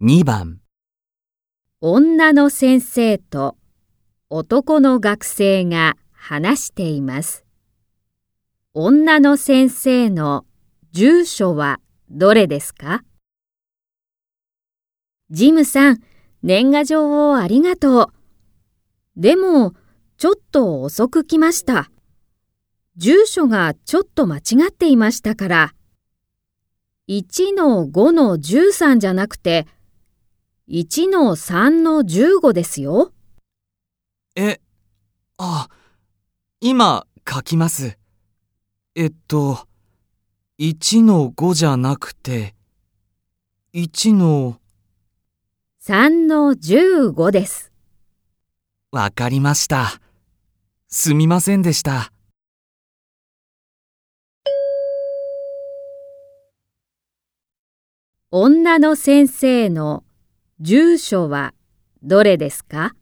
2番女の先生と男の学生が話しています。女の先生の住所はどれですか？ジムさん、年賀状をありがとう。でも、ちょっと遅く来ました。住所がちょっと間違っていましたから。1の5の13じゃなくて、1の3の15ですよ。え、あ、今書きます。えっと、1の5じゃなくて、1の、3の15です。わかりました。すみませんでした。女の先生の住所はどれですか？